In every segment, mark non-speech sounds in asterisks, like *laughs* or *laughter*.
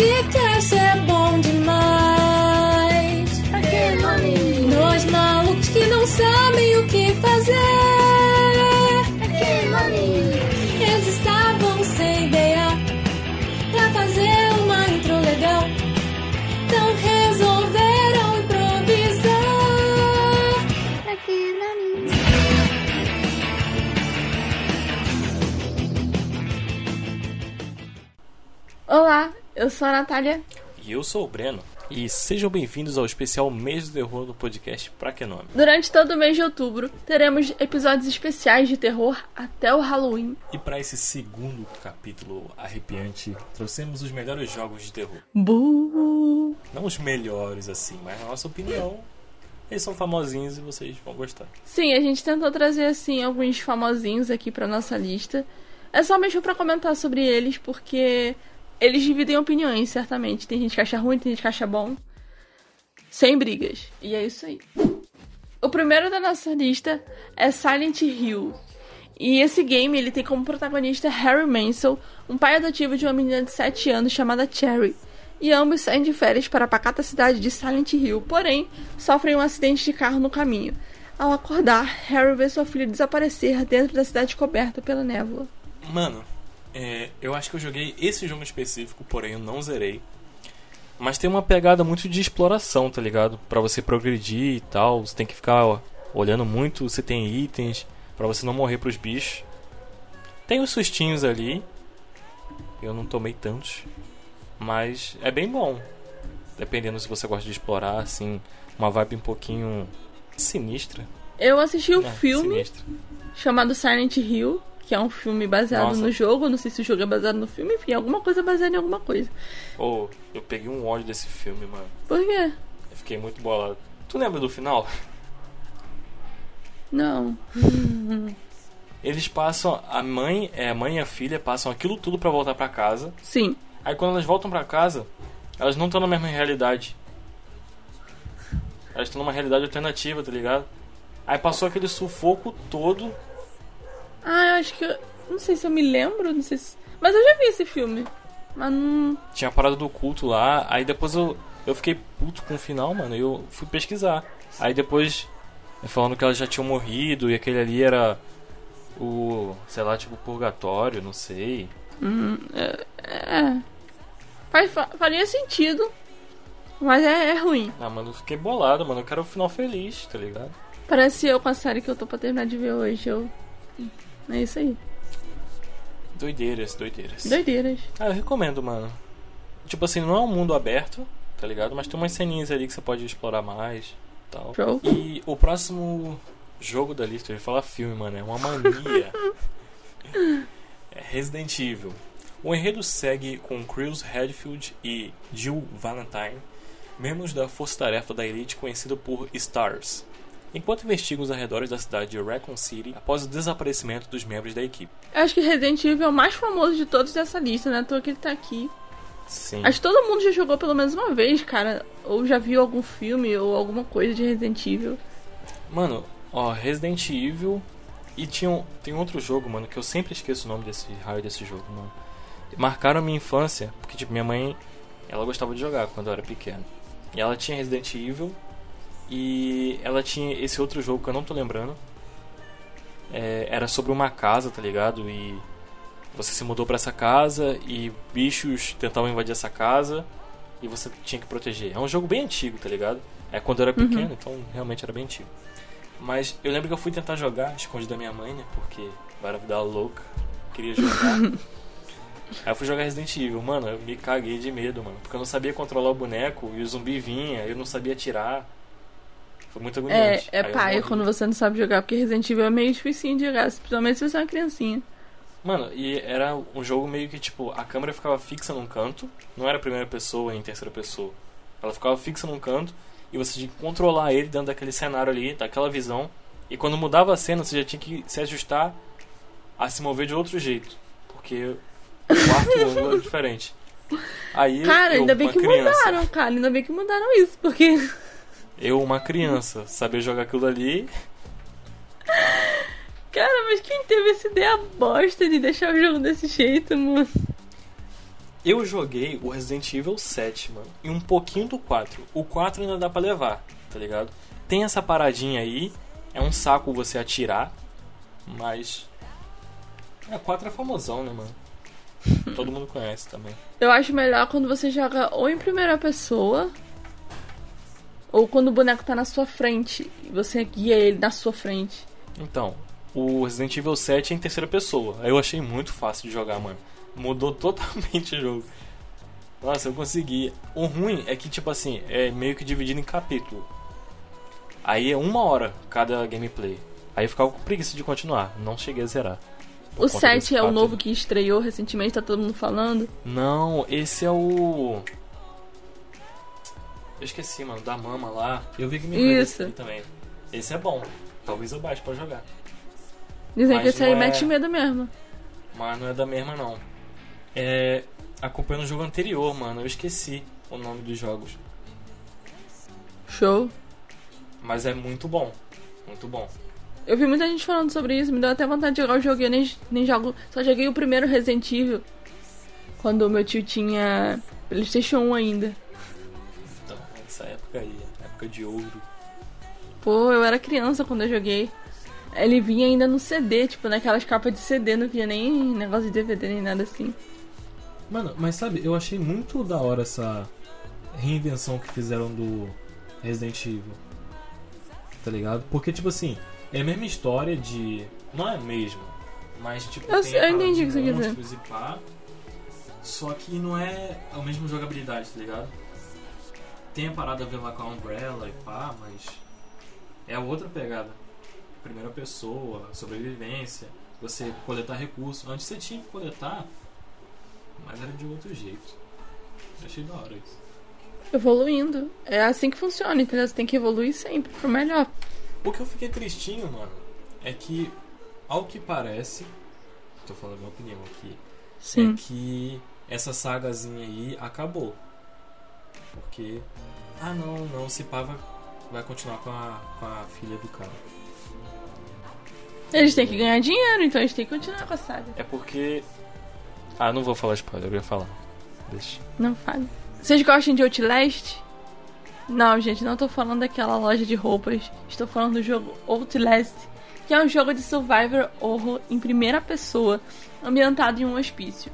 podcast eu sou a Natália. E eu sou o Breno. E sejam bem-vindos ao especial Mês do Terror do podcast Pra Que Nome. Durante todo o mês de outubro, teremos episódios especiais de terror até o Halloween. E para esse segundo capítulo arrepiante, trouxemos os melhores jogos de terror. Buuu! Não os melhores assim, mas na nossa opinião, eles são famosinhos e vocês vão gostar. Sim, a gente tentou trazer assim alguns famosinhos aqui pra nossa lista. É só mesmo pra comentar sobre eles, porque eles dividem opiniões, certamente. Tem gente que acha ruim, tem gente que acha bom. Sem brigas. E é isso aí. O primeiro da nossa lista é Silent Hill. E esse game ele tem como protagonista Harry Mansell, um pai adotivo de uma menina de 7 anos chamada Cherry. E ambos saem de férias para a pacata cidade de Silent Hill, porém sofrem um acidente de carro no caminho. Ao acordar, Harry vê sua filha desaparecer dentro da cidade coberta pela névoa. Mano, é, eu acho que eu joguei esse jogo específico, porém eu não zerei. Mas tem uma pegada muito de exploração, tá ligado? Pra você progredir e tal, você tem que ficar ó, olhando muito, você tem itens pra você não morrer pros bichos. Tem os sustinhos ali. Eu não tomei tantos, mas é bem bom. Dependendo se você gosta de explorar, assim, uma vibe um pouquinho sinistra. Eu assisti o É, filme sinistra. chamado Silent Hill, que é um filme baseado Nossa. no jogo. Não sei se o jogo é baseado no filme, enfim, alguma coisa baseada em alguma coisa. Oh, eu peguei um ódio desse filme, mano. Por quê? Eu fiquei muito bolado. Tu lembra do final? Não. *laughs* Eles passam, a mãe, é, a mãe e a filha passam aquilo tudo pra voltar pra casa. Sim. Aí quando elas voltam pra casa, elas não estão na mesma realidade. Elas estão numa realidade alternativa, tá ligado? Aí passou aquele sufoco todo. Ah, eu acho que. eu- Não sei se eu me lembro, não sei se. Mas eu já vi esse filme. Mas não. Tinha a parada do culto lá. Aí depois eu, eu fiquei puto com o final, mano. E eu fui pesquisar. Aí depois, falando que elas já tinham morrido e aquele ali era o, sei lá, tipo purgatório, não sei. É. Faz, fa- faria sentido. Mas é, é ruim. Ah, mano, eu fiquei bolado, mano. Eu quero o final feliz, tá ligado? Parece eu com a série que eu tô pra terminar de ver hoje. Eu... É isso aí. Doideiras, doideiras. Doideiras. Ah, eu recomendo, mano. Tipo assim, não é um mundo aberto, tá ligado? Mas tem umas ceninhas ali que você pode explorar mais tal. Show. E o próximo jogo da lista, eu ia falar filme, mano, é uma mania. *laughs* é Resident Evil. O enredo segue com Chris Redfield e Jill Valentine, membros da força-tarefa da elite conhecida por STARS, enquanto investigam os arredores da cidade de Raccoon City após o desaparecimento dos membros da equipe. Eu acho que Resident Evil é o mais famoso de todos dessa lista, né? Toa que ele tá aqui. Sim. Acho que todo mundo já jogou pelo menos uma vez, cara. Ou já viu algum filme ou alguma coisa de Resident Evil. Mano, ó, Resident Evil. E tinha um, tem outro jogo, mano, que eu sempre esqueço o nome desse raio desse jogo, mano. Marcaram a minha infância, porque, tipo, minha mãe, ela gostava de jogar quando eu era pequeno. E ela tinha Resident Evil. E ela tinha esse outro jogo que eu não tô lembrando. É, era sobre uma casa, tá ligado? E você se mudou pra essa casa e bichos tentavam invadir essa casa e você tinha que proteger. É um jogo bem antigo, tá ligado? É quando eu era pequeno, então realmente era bem antigo. Mas eu lembro que eu fui tentar jogar escondido da minha mãe, né? Porque era vida louca, queria jogar. *laughs* Aí eu fui jogar Resident Evil, mano, eu me caguei de medo, mano. Porque eu não sabia controlar o boneco e o zumbi vinha, eu não sabia atirar. Foi muito É, agoniante. é paia morri. quando você não sabe jogar, porque Resident Evil é meio difícil de jogar, principalmente se você é uma criancinha. Mano, e era um jogo meio que tipo, a câmera ficava fixa num canto, não era primeira pessoa nem terceira pessoa. Ela ficava fixa num canto e você tinha que controlar ele dentro daquele cenário ali, daquela visão. E quando mudava a cena, você já tinha que se ajustar a se mover de outro jeito. Porque o ângulo era *laughs* diferente. Aí Cara, eu, ainda bem que criança, mudaram, cara. Ainda bem que mudaram isso, porque. Eu, uma criança, saber jogar aquilo ali. *laughs* Cara, mas quem teve essa ideia bosta de deixar o jogo desse jeito, mano? Eu joguei o Resident Evil 7, mano, e um pouquinho do 4. O 4 ainda dá pra levar, tá ligado? Tem essa paradinha aí, é um saco você atirar, mas. É, 4 é famosão, né, mano? *laughs* Todo mundo conhece também. Eu acho melhor quando você joga ou em primeira pessoa, ou quando o boneco tá na sua frente e você guia ele na sua frente. Então, o Resident Evil 7 é em terceira pessoa. Aí eu achei muito fácil de jogar, mano. Mudou totalmente *laughs* o jogo. Nossa, eu consegui. O ruim é que, tipo assim, é meio que dividido em capítulo. Aí é uma hora cada gameplay. Aí eu ficava com preguiça de continuar. Não cheguei a zerar. O conta 7 desse é o novo que estreou recentemente, tá todo mundo falando. Não, esse é o. Eu esqueci, mano, da mama lá. Eu vi que me Isso. aqui também. Esse é bom. Talvez eu baixe pra jogar. Dizem Mas que esse aí é- mete medo mesmo. Mas não é da mesma não. É. Acompanhando o jogo anterior, mano. Eu esqueci o nome dos jogos. Show. Mas é muito bom. Muito bom. Eu vi muita gente falando sobre isso, me deu até vontade de jogar o jogo e eu nem, nem jogo. Só joguei o primeiro Resident Evil. Quando o meu tio tinha Playstation 1 ainda. Essa época aí, época de ouro. Pô, eu era criança quando eu joguei. Ele vinha ainda no CD, tipo, naquelas capas de CD, não vinha nem negócio de DVD nem nada assim. Mano, mas sabe, eu achei muito da hora essa reinvenção que fizeram do Resident Evil. Tá ligado? Porque, tipo assim, é a mesma história de. Não é a mesma, mas tipo. Eu tem eu entendi de o que você quer dizer. pá, Só que não é a mesma jogabilidade, tá ligado? Tem a parada a ver lá com a Umbrella e pá, mas. É a outra pegada. Primeira pessoa, sobrevivência, você coletar recursos. Antes você tinha que coletar, mas era de outro jeito. Achei da hora isso. Evoluindo. É assim que funciona, entendeu? Você tem que evoluir sempre pro melhor. O que eu fiquei tristinho, mano, é que, ao que parece, tô falando a minha opinião aqui, Sim. é que essa sagazinha aí acabou. Porque, ah não, não, se pá vai, vai continuar com a, com a filha do cara. Eles têm que ganhar dinheiro, então eles têm que continuar com a saga. É porque. Ah, não vou falar spoiler, eu ia falar. Deixa. Não fale. Vocês gostam de Outlast? Não, gente, não tô falando daquela loja de roupas. Estou falando do jogo Outlast, que é um jogo de survivor horror em primeira pessoa, ambientado em um hospício.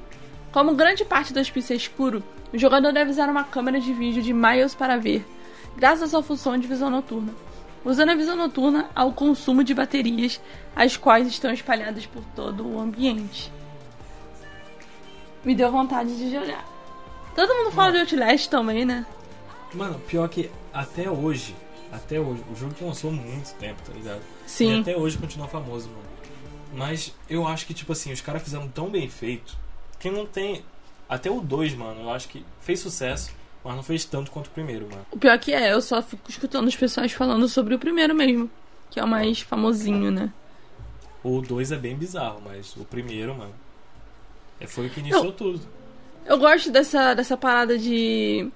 Como grande parte do hospício é escuro, o jogador deve usar uma câmera de vídeo de miles para ver, graças à sua função de visão noturna. Usando a visão noturna ao consumo de baterias, as quais estão espalhadas por todo o ambiente. Me deu vontade de jogar. Todo mundo fala de Outlast também, né? Mano, pior que até hoje, até hoje, o jogo que lançou há muito tempo, tá ligado? E Sim. até hoje continua famoso, mano. Mas eu acho que, tipo assim, os caras fizeram tão bem feito que não tem. Até o 2, mano, eu acho que fez sucesso, mas não fez tanto quanto o primeiro, mano. O pior que é, eu só fico escutando as pessoas falando sobre o primeiro mesmo. Que é o mais famosinho, né? O 2 é bem bizarro, mas o primeiro, mano. é- Foi o que iniciou Eu- tudo. Eu gosto dessa, dessa parada de.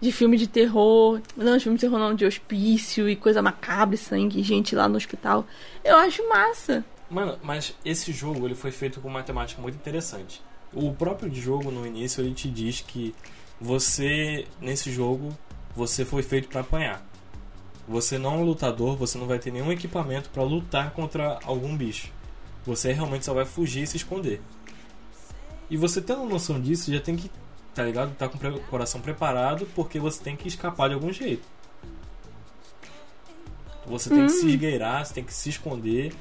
De filme de terror. Não, de filme de terror não, de hospício e coisa macabra, sangue, gente lá no hospital. Eu acho massa. Mano, mas esse jogo ele foi feito com uma temática muito interessante. O próprio jogo no início ele te diz que você nesse jogo você foi feito pra apanhar. Você não é um lutador, você não vai ter nenhum equipamento pra lutar contra algum bicho. Você realmente só vai fugir e se esconder. E você tendo noção disso, já tem que, tá ligado? Tá com o coração preparado porque você tem que escapar de algum jeito. Você tem que se esgueirar, você tem que se esconder,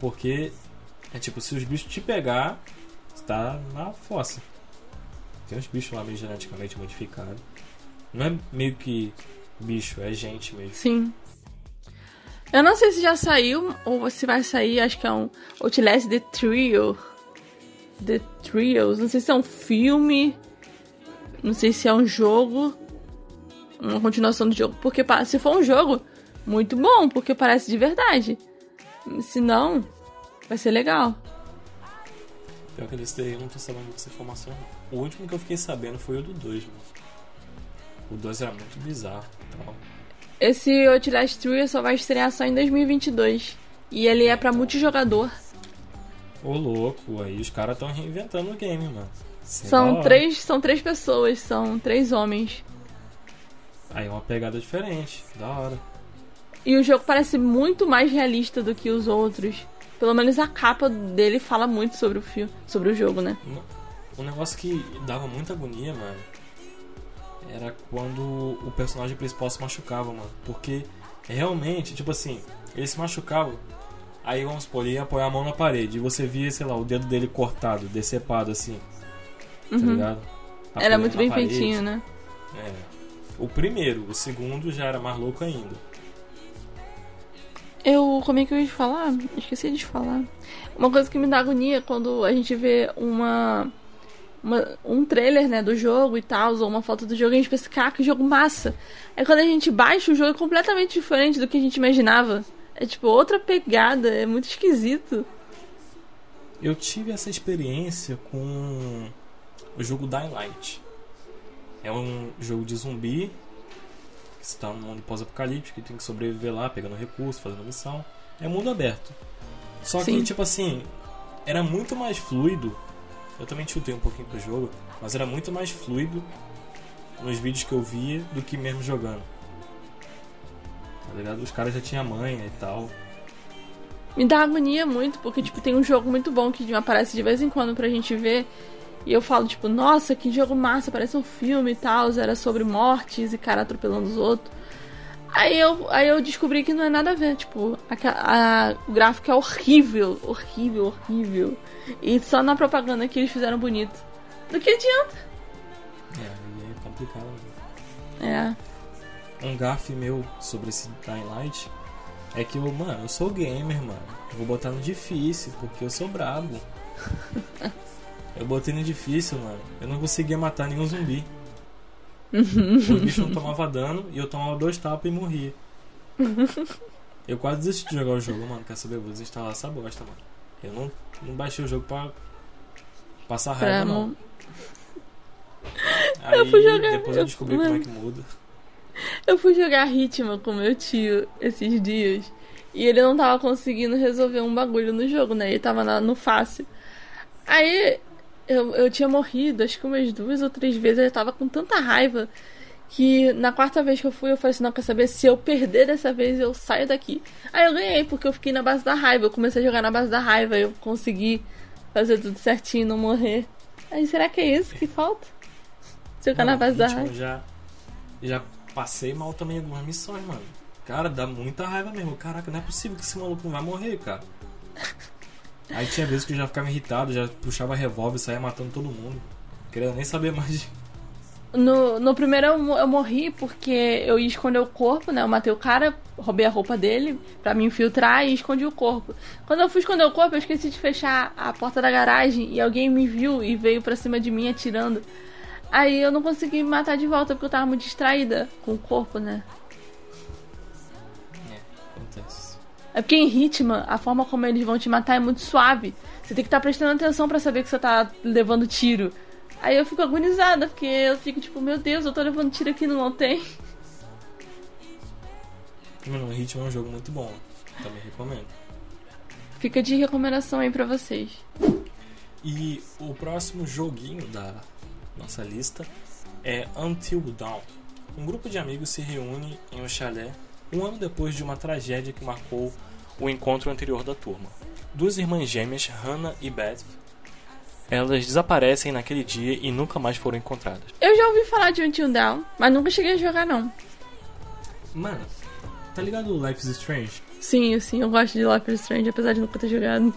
porque é tipo, se os bichos te pegar, tá na fossa. Tem uns bichos lá meio geneticamente modificados. Não é meio que bicho, é gente mesmo. Sim. Eu não sei se já saiu ou se vai sair, acho que é um Outlast The Trio. The Trios. Não sei se é um filme. Não sei se é um jogo. Uma continuação do jogo. Porque se for um jogo, muito bom, porque parece de verdade. Se não, vai ser legal. Pior que desse daí eu não tô sabendo dessa informação. não. O último que eu fiquei sabendo foi o do 2, mano. O 2 era muito bizarro e tal. Esse Outlast Trio só vai estrear só em 2022. E ele é pra multijogador. Ô louco, aí os caras tão reinventando o game, mano. São três, são três pessoas, são três homens. Aí é uma pegada diferente. Da hora. E o jogo parece muito mais realista do que os outros. Pelo menos a capa dele fala muito sobre o filme, sobre o jogo, né? Um negócio que dava muita agonia, mano, era quando o personagem principal se machucava, mano. Porque realmente, tipo assim, ele se machucava, aí vamos supor, ele ia apoiar a mão na parede e você via, sei lá, o dedo dele cortado, decepado assim, tá ligado? Uhum. Era Apoiando muito na bem parede. feitinho, né? É. O primeiro, o segundo já era mais louco ainda. Como é que eu ia falar? Esqueci de falar. Uma coisa que me dá agonia é quando a gente vê uma. uma- um trailer, né, do jogo e tal, ou uma foto do jogo, e a gente pensa, cara, que jogo massa. Aí quando a gente baixa, o jogo é completamente diferente do que a gente imaginava. É tipo outra pegada, é muito esquisito. Eu tive essa experiência com o jogo Dying Light. É um jogo de zumbi está num mundo pós-apocalíptico que tem que sobreviver lá, pegando recursos, fazendo missão. É mundo aberto. Só que, Sim. tipo assim, era muito mais fluido. Eu também chutei um pouquinho do jogo, mas era muito mais fluido nos vídeos que eu via do que mesmo jogando. Tá ligado? Os caras já tinham manha e tal. Me dá agonia muito, porque, tipo, tem um jogo muito bom que aparece de vez em quando pra gente ver. E eu falo, tipo, nossa, que jogo massa, parece um filme e tal. Era sobre mortes e cara atropelando os outros. Aí eu, aí eu descobri que não é nada a ver, tipo, a, a- o gráfico é horrível, horrível, horrível. E só na propaganda que eles fizeram bonito. Do que adianta? É, aí é complicado. né? É. um gafe meu sobre esse Dying Light é que eu, mano, eu sou gamer, mano. Eu vou botar no difícil, porque eu sou brabo. *laughs* eu botei no difícil, mano. Eu não conseguia matar nenhum zumbi. Os bichos não tomavam dano e eu tomava dois tapas e morria. *laughs* Eu quase desisti de jogar o jogo, mano. Quer saber? Eu vou desinstalar essa bosta, mano. Eu não, não baixei o jogo pra passar raiva, não. Aí Eu fui jogar- depois eu eu- descobri como é que muda. Eu fui jogar Ritmo com meu tio esses dias. E ele não tava conseguindo resolver um bagulho no jogo, né? Ele tava na- no fácil. Aí eu, eu tinha morrido, acho que umas duas ou três vezes. Eu tava com tanta raiva que na quarta vez que eu fui, eu falei assim: não, quer saber? Se eu perder dessa vez, eu saio daqui. Aí eu ganhei, porque eu fiquei na base da raiva. Eu comecei a jogar na base da raiva. Eu consegui fazer tudo certinho, não morrer. Aí será que é isso que falta? Jogar na Mano, base da raiva. Já, já passei mal também algumas missões, mano. Cara, dá muita raiva mesmo. Caraca, não é possível que esse maluco não vai morrer, cara. Aí tinha vezes que eu já ficava irritado, já puxava revólver saía matando todo mundo. Queria nem saber mais de. No, no primeiro eu, eu morri porque eu ia esconder o corpo, né? Eu matei o cara, roubei a roupa dele pra me infiltrar e escondi o corpo. Quando eu fui esconder o corpo, eu esqueci de fechar a porta da garagem e alguém me viu e veio pra cima de mim atirando. Aí eu não consegui me matar de volta porque eu tava muito distraída com o corpo, né? É porque em Hitman, a forma como eles vão te matar é muito suave. Você tem que estar prestando atenção pra saber que você tá levando tiro. Aí eu fico agonizada, porque eu fico tipo, meu Deus, eu tô levando tiro aqui não tem. Mano, o Ritmo é um jogo muito bom. Também recomendo. Fica de recomendação aí pra vocês. E o próximo joguinho da nossa lista é Until Dawn. Um grupo de amigos se reúne em um chalé um ano depois de uma tragédia que marcou o encontro anterior da turma. Duas irmãs gêmeas, Hannah e Beth, elas desaparecem naquele dia e nunca mais foram encontradas. Eu já ouvi falar de Until Down, mas nunca cheguei a jogar não. Mano, tá ligado o Life is Strange? Sim, sim, eu gosto de Life is Strange, apesar de nunca ter jogado.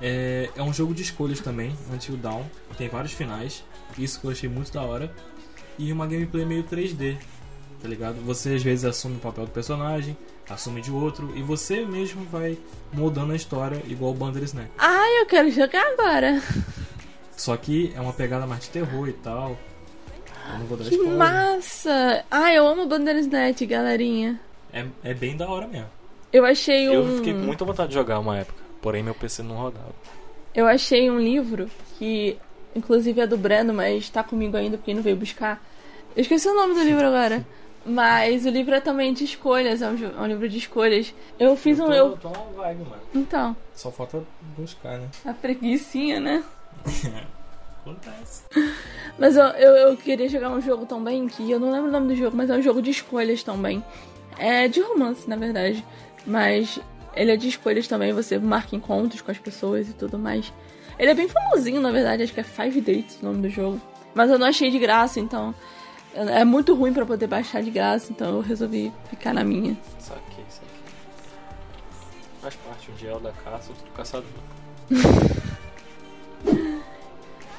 É, é um jogo de escolhas também, Until Dawn. Tem vários finais, isso que eu achei muito da hora. E uma gameplay meio 3D, tá ligado? Você às vezes assume o papel do personagem, assume de outro, e você mesmo vai moldando a história igual o Bandersnatch. Ai, eu quero jogar agora. Só que é uma pegada mais de terror e tal. Eu não vou dar Que spoiler. massa! Ai, eu amo Bandersnatch, galerinha. É, é bem da hora mesmo. Eu achei um... Eu fiquei com muita vontade de jogar uma época, porém meu PC não rodava. Eu achei um livro que, inclusive, é do Breno, mas tá comigo ainda porque não veio buscar. Eu esqueci o nome do livro agora. *laughs* Mas o livro é também de escolhas, é um, é um livro de escolhas. Eu fiz um. Eu... tô na vibe, mano. Então, Só falta buscar, né? a preguicinha, né? *laughs* Acontece. Mas eu, eu, eu queria jogar um jogo também, que eu não lembro o nome do jogo, mas é um jogo de escolhas também. É de romance, na verdade. Mas ele é de escolhas também, você marca encontros com as pessoas e tudo mais. Ele é bem famosinho, na verdade, acho que é Five Dates o nome do jogo. Mas eu não achei de graça, então. É muito ruim pra poder baixar de graça, então eu resolvi ficar na minha. Saquei, saquei. Faz parte, um dia é o da caça, do caçador. *laughs*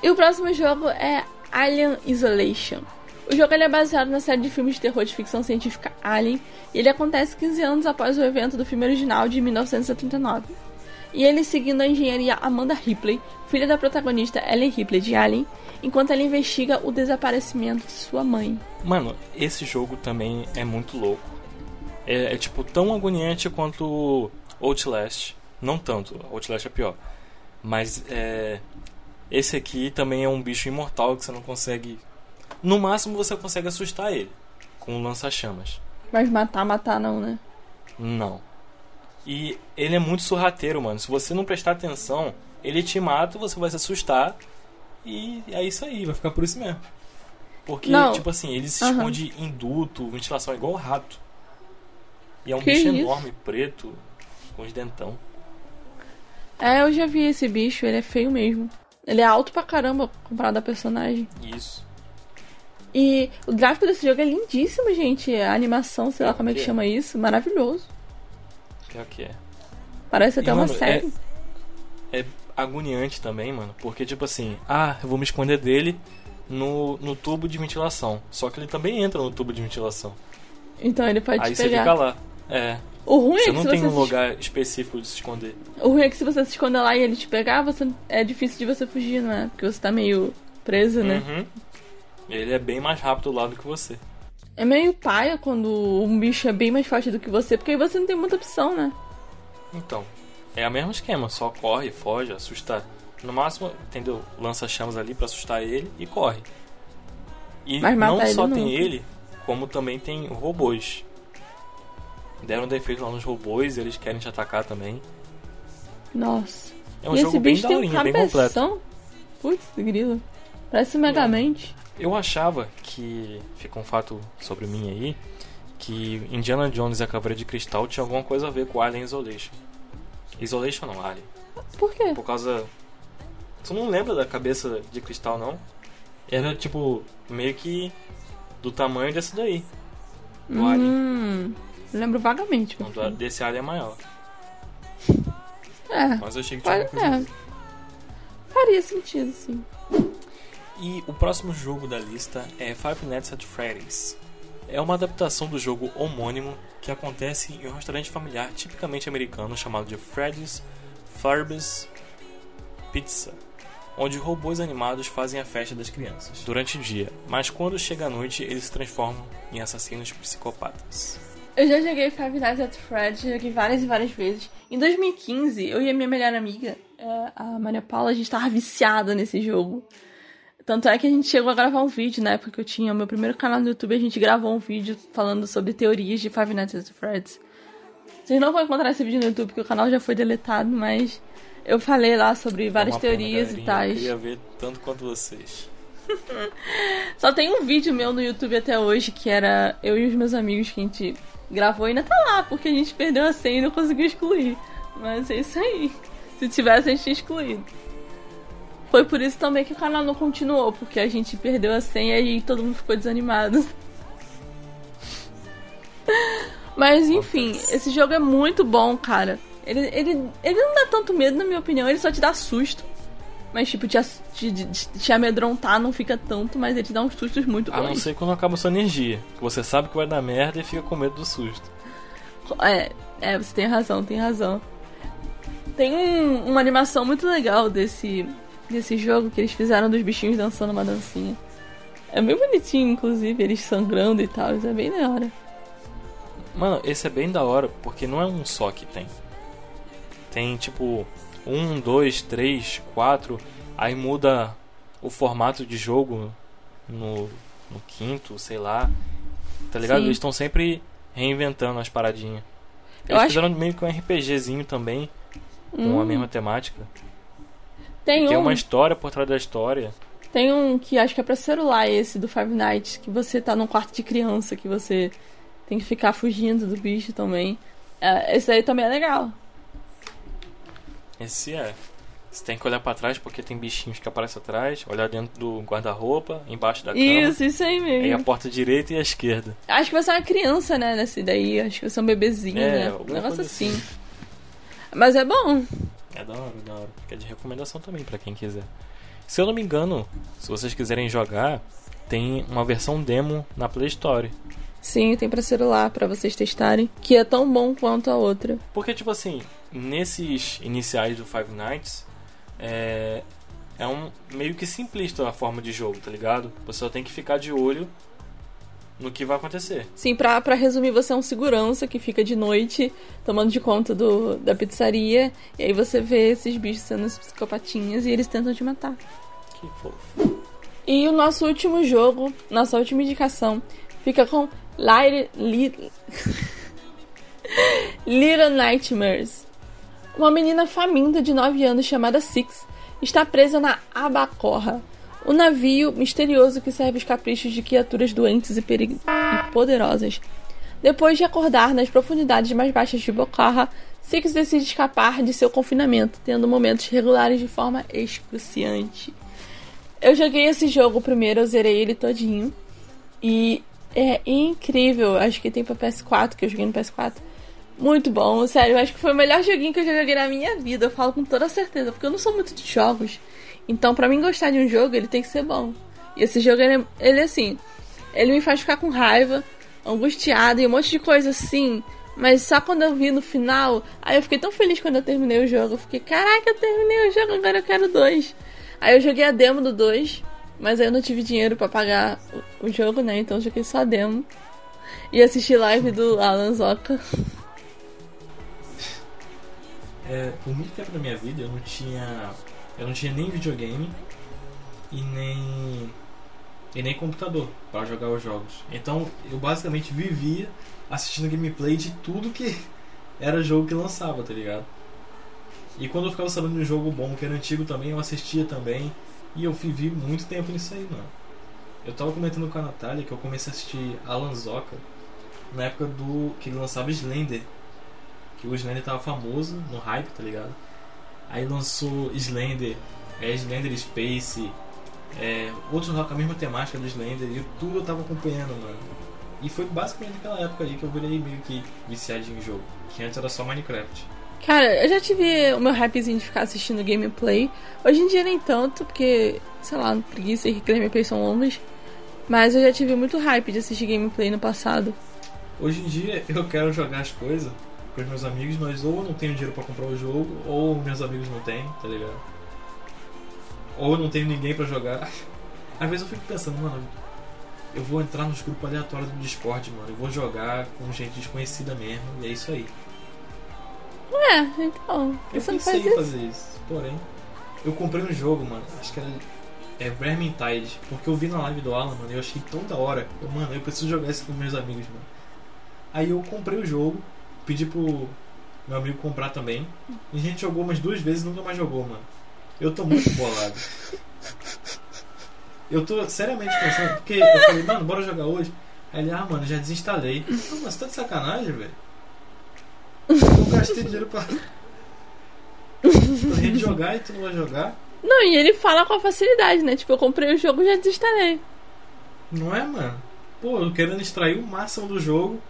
E o próximo jogo é Alien Isolation. O jogo é baseado na série de filmes de terror de ficção científica Alien, e ele acontece 15 anos após o evento do filme original de 1979. E ele seguindo a engenharia Amanda Ripley, filha da protagonista Ellen Ripley de Alien, enquanto ela investiga o desaparecimento de sua mãe. Mano, esse jogo também é muito louco. É, é tipo tão agoniante quanto Outlast. Não tanto, Outlast é pior. Mas é, esse aqui também é um bicho imortal que você não consegue. No máximo você consegue assustar ele com um lança-chamas. Mas matar, matar não, né? Não. E ele é muito sorrateiro, mano. Se você não prestar atenção, ele te mata, você vai se assustar. E é isso aí, vai ficar por isso mesmo. Porque, Não. tipo assim, ele se Aham. esconde em duto, ventilação, igual o rato. E é um Que bicho isso? enorme, preto, com os dentão. É, eu já vi esse bicho, ele é feio mesmo. Ele é alto pra caramba comparado a personagem. Isso. E o gráfico desse jogo é lindíssimo, gente. A animação, sei lá como é que Que é? chama isso, maravilhoso. Pior que é. Parece até E, uma mano, série. É agoniante também, mano. Porque, tipo assim, ah, eu vou me esconder dele no, no tubo de ventilação. Só que ele também entra no tubo de ventilação. Então ele pode Aí te você pegar. fica lá. É. O ruim Você é que não se tem você um se lugar específico de se esconder. O ruim é que se você se esconder lá e ele te pegar, você é difícil de você fugir, não é? Porque você tá meio preso, né? Uhum. Ele é bem mais rápido lá do que você. É meio paia quando um bicho é bem mais forte do que você, porque aí você não tem muita opção, né? Então, é o mesmo esquema, só corre, foge, assusta. No máximo, entendeu? Lança chamas ali pra assustar ele e corre. E Mas não só tem ele, como também tem robôs. Deram defeito lá nos robôs, eles querem te atacar também. Nossa. É um e jogo esse bem tem um daorinha, bem completo. Putz, grilo. Parece Megamente. Eu achava que, fica um fato sobre mim aí, que Indiana Jones e a Caveira de Cristal tinha alguma coisa a ver com Alien Isolation. Isolation não, Alien. Por quê? Por causa. Você não lembra da cabeça de cristal, não? Era tipo, meio que do tamanho desse daí. Do Alien. Hum, eu lembro vagamente. Não, do- desse Alien é maior. É, Mas eu achei que tinha a é. Faria sentido, sim. E o próximo jogo da lista é Five Nights at Freddy's. É uma adaptação do jogo homônimo que acontece em um restaurante familiar tipicamente americano chamado de Freddy's Furby's Pizza, onde robôs animados fazem a festa das crianças durante o dia, mas quando chega a noite eles se transformam em assassinos psicopatas. Eu já joguei Five Nights at Freddy's, joguei várias e várias vezes. Em 2015, eu e a minha melhor amiga, é, a Maria Paula, a gente tava viciada nesse jogo. Tanto é que a gente chegou a gravar um vídeo, na época que eu tinha o meu primeiro canal no YouTube, a gente gravou um vídeo falando sobre teorias de Five Nights at Freddy's. Vocês não vão encontrar esse vídeo no YouTube, porque o canal já foi deletado, mas eu falei lá sobre várias É uma pena, teorias e tais. Eu queria ver tanto quanto vocês. *laughs* Só tem um vídeo meu no YouTube até hoje que era eu e os meus amigos que a gente gravou e ainda tá lá, porque a gente perdeu a senha e não conseguiu excluir. Mas é isso aí. Se tivesse, a gente tinha excluído. Foi por isso também que o canal não continuou, porque a gente perdeu a senha e todo mundo ficou desanimado. *laughs* Mas enfim, esse jogo é muito bom, cara. Ele, ele, ele não dá tanto medo, na minha opinião, ele só te dá susto. Mas, tipo, te, te, te, amedrontar não fica tanto, mas ele te dá uns sustos muito A não bons. ser quando acaba sua energia, que você sabe que vai dar merda e fica com medo do susto. É, é, você tem razão, tem razão. Tem um- uma animação muito legal desse, desse jogo que eles fizeram dos bichinhos dançando uma dancinha. É bem bonitinho, inclusive, eles sangrando e tal, isso é bem da hora. Mano, esse é bem da hora, porque não é um só que tem. Tem tipo um, dois, três, quatro, aí muda o formato de jogo no, no quinto, sei lá. Tá ligado? Sim. Eles estão sempre reinventando as paradinhas. Eu Eles acho- fizeram meio que um RPGzinho também, com a Hum, mesma temática. Tem Tem um. uma história por trás da história. Tem um que acho que é pra celular esse do Five Nights, que você tá num quarto de criança, que você tem que ficar fugindo do bicho também. É, esse aí também é legal. Esse é. Você tem que olhar pra trás porque tem bichinhos que aparecem atrás, olhar dentro do guarda-roupa, embaixo da cama. Isso, isso aí Aí a mesmo. porta direita e a esquerda. Acho que você é uma criança, né, nesse daí. Acho que você é um bebezinho, É, né? Um negócio assim. assim. Mas é bom. É da hora, da hora. Fica de recomendação também pra quem quiser. Se eu não me engano, se vocês quiserem jogar, tem uma versão demo na Play Store. Sim, tem pra celular, pra vocês testarem. Que é tão bom quanto a outra. Porque, tipo assim, nesses iniciais do Five Nights, é, é um meio que simplista a forma de jogo, tá ligado? Você só tem que ficar de olho no que vai acontecer. Sim, pra, pra resumir, você é um segurança que fica de noite tomando de conta do, da pizzaria. E aí você vê esses bichos sendo psicopatinhas e eles tentam te matar. Que fofo. E o nosso último jogo, nossa última indicação, fica com Light, Li- *laughs* Little Nightmares. Uma menina faminta de 9 anos chamada Six está presa na Abacorra, o navio misterioso que serve os caprichos de criaturas doentes e, e poderosas. Depois de acordar nas profundidades mais baixas de Bocarra, Six decide escapar de seu confinamento, tendo momentos regulares de forma excruciante. Eu joguei esse jogo primeiro, eu zerei ele todinho. E é incrível. Acho que tem pra PS4, que eu joguei no PS4. Muito bom, sério. Acho que foi o melhor joguinho que eu já joguei na minha vida. Eu falo com toda certeza, porque eu não sou muito de jogos. Então, pra mim gostar de um jogo, ele tem que ser bom. E esse jogo, ele, é- ele é assim. Ele me faz ficar com raiva, angustiado e um monte de coisa assim. Mas só quando eu vi no final, aí eu fiquei tão feliz quando eu terminei o jogo. Eu fiquei, caraca, eu terminei o jogo, agora eu quero dois. Aí eu joguei a demo do 2, mas aí eu não tive dinheiro pra pagar o, o jogo, né? Então eu joguei só a demo. E assisti live do Alan Zoka. É, por muito tempo da minha vida eu não tinha. Eu não tinha nem videogame e nem. e nem computador para jogar os jogos. Então eu basicamente vivia assistindo gameplay de tudo que *laughs* era jogo que lançava, tá ligado? E quando eu ficava sabendo de um jogo bom que era antigo também, eu assistia também. E eu vivi muito tempo nisso aí, mano. Eu tava comentando com a Natália que eu comecei a assistir Alan Zoka na época do. que ele lançava Slender. Que o Slender tava famoso no hype, tá ligado? Aí lançou Slender, é, Slender Space, é, outros com a mesma temática do Slender, e tudo eu tava acompanhando, mano. E foi basicamente naquela época aí que eu virei meio que viciadinho em jogo. Que antes era só Minecraft. Cara, eu já tive o meu hypezinho de ficar assistindo gameplay. Hoje em dia nem tanto, porque, sei lá, preguiça e gameplays são longas. Mas eu já tive muito hype de assistir gameplay no passado. Hoje em dia *laughs* eu quero jogar as coisas com os meus amigos, mas ou eu não tenho dinheiro pra comprar o jogo, ou meus amigos não têm, tá ligado? Ou eu não tenho ninguém pra jogar. *laughs* Às vezes eu fico pensando, mano, eu vou entrar nos grupos aleatórios do Discord, mano, eu vou jogar com gente desconhecida mesmo, e é isso aí. É, então. Eu Você não pensei faz em isso? fazer isso, porém, eu comprei um jogo, mano, acho que era é Vermintide, porque eu vi na live do Alan, mano, eu achei tão da hora. Eu, mano, eu preciso jogar isso com meus amigos, mano. Aí eu comprei o jogo, pedi pro meu amigo comprar também, e a gente jogou umas duas vezes e nunca mais jogou, mano. Eu tô muito bolado. Eu tô seriamente pensando, porque eu falei, mano, bora jogar hoje. Aí ele, ah, mano, já desinstalei. Ah, mas você tá de sacanagem, velho? Eu gastei dinheiro pra. pra gente jogar e tu não vai jogar? Não, e ele fala com a facilidade, né? Tipo, eu comprei o jogo e já desinstalei. Não é, mano? Pô, eu querendo extrair o máximo do jogo.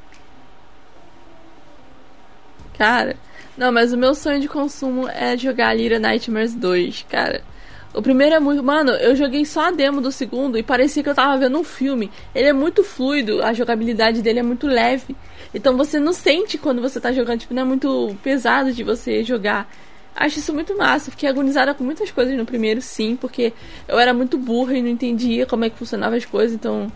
Cara, não, mas o meu sonho de consumo é jogar Little Nightmares 2, cara. O primeiro é muito. Mano, eu joguei só a demo do segundo e parecia que eu tava vendo um filme. Ele é muito fluido, a jogabilidade dele é muito leve. Então você não sente quando você tá jogando, tipo, não é muito pesado de você jogar. Acho isso muito massa. Fiquei agonizada com muitas coisas no primeiro, sim, porque eu era muito burra e não entendia como é que funcionavam as coisas, então.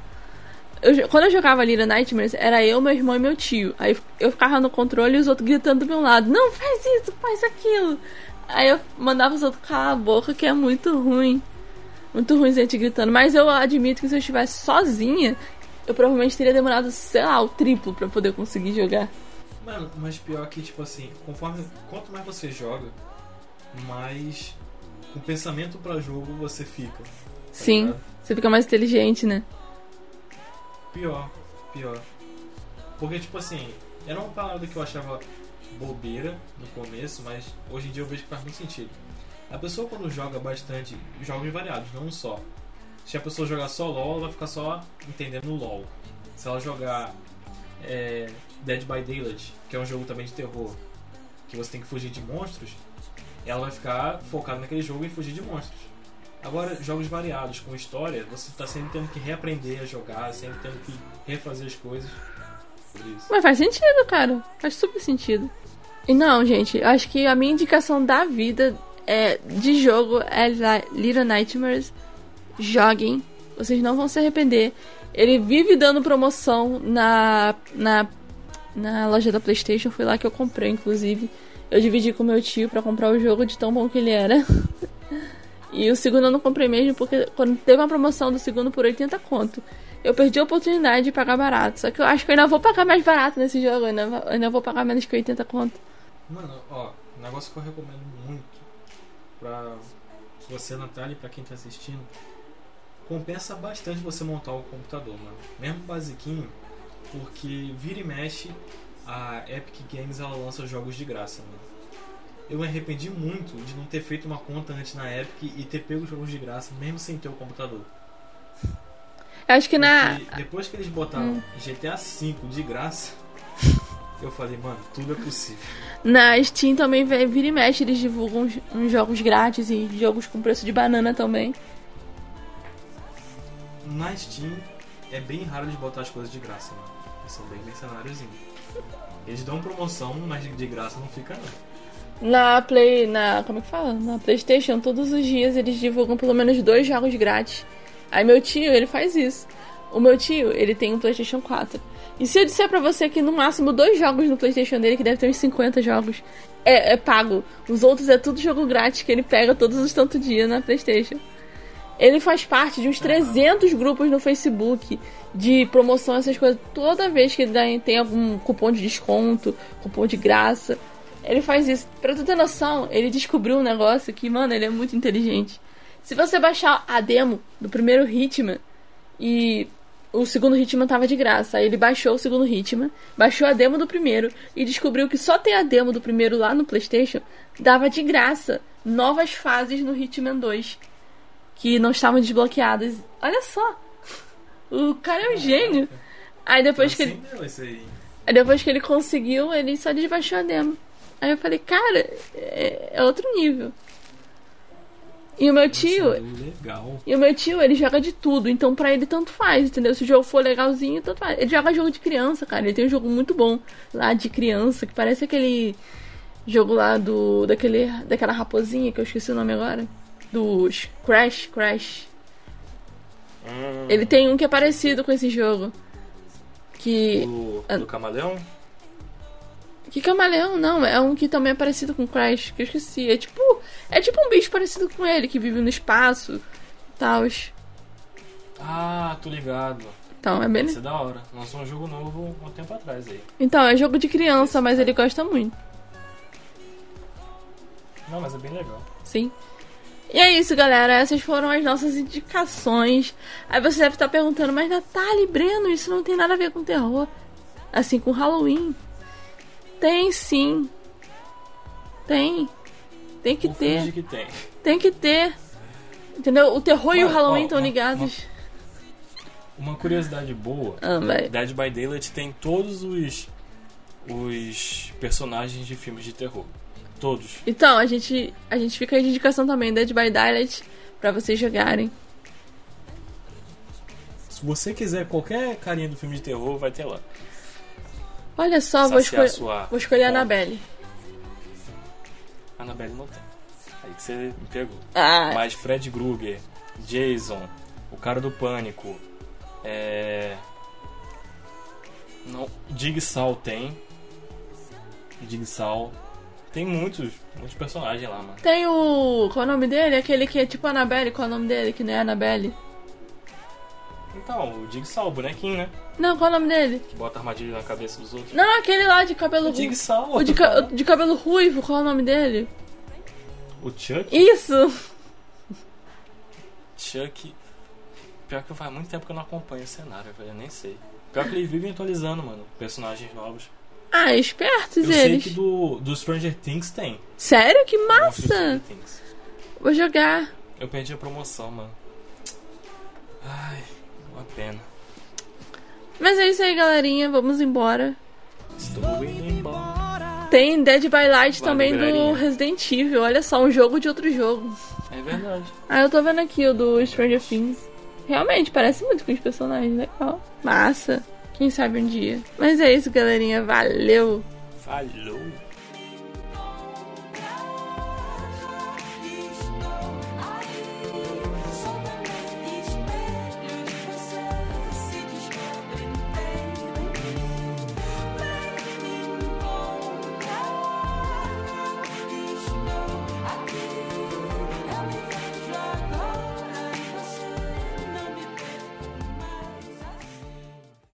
Eu quando eu jogava Little Nightmares, era eu, meu irmão e meu tio. Aí eu ficava no controle e os outros gritando do meu lado: Não, faz isso, faz aquilo. Aí eu mandava os outros calar a boca, que é muito ruim. Muito ruim gente gritando. Mas eu admito que se eu estivesse sozinha, eu provavelmente teria demorado, sei lá, o triplo pra poder conseguir jogar. Mano, mas pior que, tipo assim, conforme. Quanto mais você joga, mais com pensamento pra jogo você fica. Sim. ligado? Você fica mais inteligente, né? Pior, pior. Porque, tipo assim, era uma parada que eu achava bobeira no começo, mas hoje em dia eu vejo que faz muito sentido. A pessoa quando joga bastante, jogos variados, não um só. Se a pessoa jogar só LOL, ela vai ficar só entendendo LOL. Se ela jogar é, Dead by Daylight, que é um jogo também de terror, que você tem que fugir de monstros, ela vai ficar focada naquele jogo e fugir de monstros. Agora, jogos variados com história, você está sempre tendo que reaprender a jogar, sempre tendo que refazer as coisas. Mas faz sentido, cara. Faz super sentido. E não, gente, acho que a minha indicação da vida é de jogo é Li- Little Nightmares. Joguem. Vocês não vão se arrepender. Ele vive dando promoção na, na, na loja da Playstation. Foi lá que eu comprei, inclusive. Eu dividi com meu tio pra comprar o jogo de tão bom que ele era. *laughs* E o segundo eu não comprei mesmo, porque quando teve uma promoção do segundo por 80 conto, eu perdi a oportunidade de pagar barato. Só que eu acho que eu ainda vou pagar mais barato nesse jogo, eu ainda, ainda vou pagar menos que 80 conto. Mano, ó, um negócio que eu recomendo muito pra você, Natália, e pra quem tá assistindo, compensa bastante você montar o computador, mano. Mesmo basiquinho, porque vira e mexe, a Epic Games ela lança jogos de graça, mano. Eu me arrependi muito de não ter feito uma conta antes na Epic e ter pego os jogos de graça, mesmo sem ter o computador. Eu acho que na. Porque depois que eles botaram GTA V de graça, eu falei, mano, tudo é possível. Na Steam também vira e mexe, eles divulgam uns, uns jogos grátis e jogos com preço de banana também. Na Steam é bem raro de botar as coisas de graça, mano. Eles são bem mercenáriozinhos. Eles dão promoção, mas de graça não fica não. Na Play. Na. Como é que fala? Na Playstation, todos os dias eles divulgam pelo menos dois jogos grátis. Aí meu tio, ele faz isso. O meu tio, ele tem um Playstation 4. E se eu disser pra você que no máximo dois jogos no Playstation dele, que deve ter uns 50 jogos, é, é pago. Os outros é tudo jogo grátis que ele pega todos os tanto dia na Playstation. Ele faz parte de uns 300 grupos no Facebook de promoção, essas coisas. Toda vez que ele tem algum cupom de desconto, cupom de graça, ele faz isso. Pra tu ter noção, ele descobriu um negócio que, mano, ele é muito inteligente. Se você baixar a demo do primeiro Hitman e o segundo Hitman tava de graça, aí ele baixou o segundo Hitman, baixou a demo do primeiro e descobriu que só tem a demo do primeiro lá no PlayStation, dava de graça novas fases no Hitman 2 que não estavam desbloqueadas. Olha só. O cara é um gênio. Aí depois que ele Assim aí. Aí depois que ele conseguiu, ele só desbaixou a demo. Aí eu falei, cara, é, é outro nível. E o meu tio, deu legal. e o meu tio, ele joga de tudo, então pra ele tanto faz, entendeu? Se o jogo for legalzinho, tanto faz. Ele joga jogo de criança, cara. Ele tem um jogo muito bom lá de criança, que parece aquele jogo lá do daquele daquela raposinha que eu esqueci o nome agora, do Crash, Crash. Hum, Ele tem um que é parecido com esse jogo. Que do, do camaleão? Que camaleão, não, é um que também é parecido com Crash, que eu esqueci. É tipo. É tipo um bicho parecido com ele, que vive no espaço e tal. Ah, tô ligado. Então, é bem. Isso é da hora. Lançou um jogo novo um tempo atrás aí. Então, é jogo de criança, mas ele gosta muito. Não, mas é bem legal. Sim. E é isso, galera. Essas foram as nossas indicações. Aí você deve estar perguntando, mas Natália e Breno, isso não tem nada a ver com terror. Assim, com Halloween. Tem sim. Tem. Tem que ter. que tem. Tem que ter. Entendeu? O terror e o Mas, Halloween ó, estão uma- ligados. Uma curiosidade boa. Ah, vai. Dead by Daylight tem todos os os personagens de filmes de terror. Todos. Então, a gente, a gente fica aí de indicação também, Dead by Daylight, pra vocês jogarem. Se você quiser qualquer carinha do filme de terror, vai ter lá. Olha só, vou, escolher sua vou escolher a fome. Annabelle. Annabelle não tem. Aí que você me pegou. Ah, Mas Fred Krueger, Jason, o cara do pânico, é. Não, Jigsaw tem. Jigsaw. Tem muitos, muitos personagens lá, mano. tem o. Qual é o nome dele? Aquele que é tipo Annabelle, qual é o nome dele? Que não é Annabelle. Então, o Jigsaw, o bonequinho, né? Não, qual é o nome dele? Que bota armadilha na cabeça dos outros. Não, aquele lá de cabelo ruivo. Jigsaw, O de, ca- de cabelo ruivo, qual é o nome dele? o Chuck, Isso! Chuck. Pior que faz muito tempo que eu não acompanho o cenário, velho. Eu nem sei. Pior que eles vivem atualizando, mano. Personagens novos. Ah, espertos Eu sei eles. que do, do Stranger Things tem. Sério? Que massa! Vou jogar. Eu perdi a promoção, mano. Ai, uma pena. Mas é isso aí, galerinha. Vamos embora. Estou indo embora. Tem Dead by Light Valeu, também do. Resident Evil. Olha só, um jogo de outro jogo. É verdade. Ah, eu tô vendo aqui o do Stranger Things. Realmente, parece muito com os personagens. Legal. Massa. Quem sabe um dia. Mas é isso, galerinha. Valeu! Falou.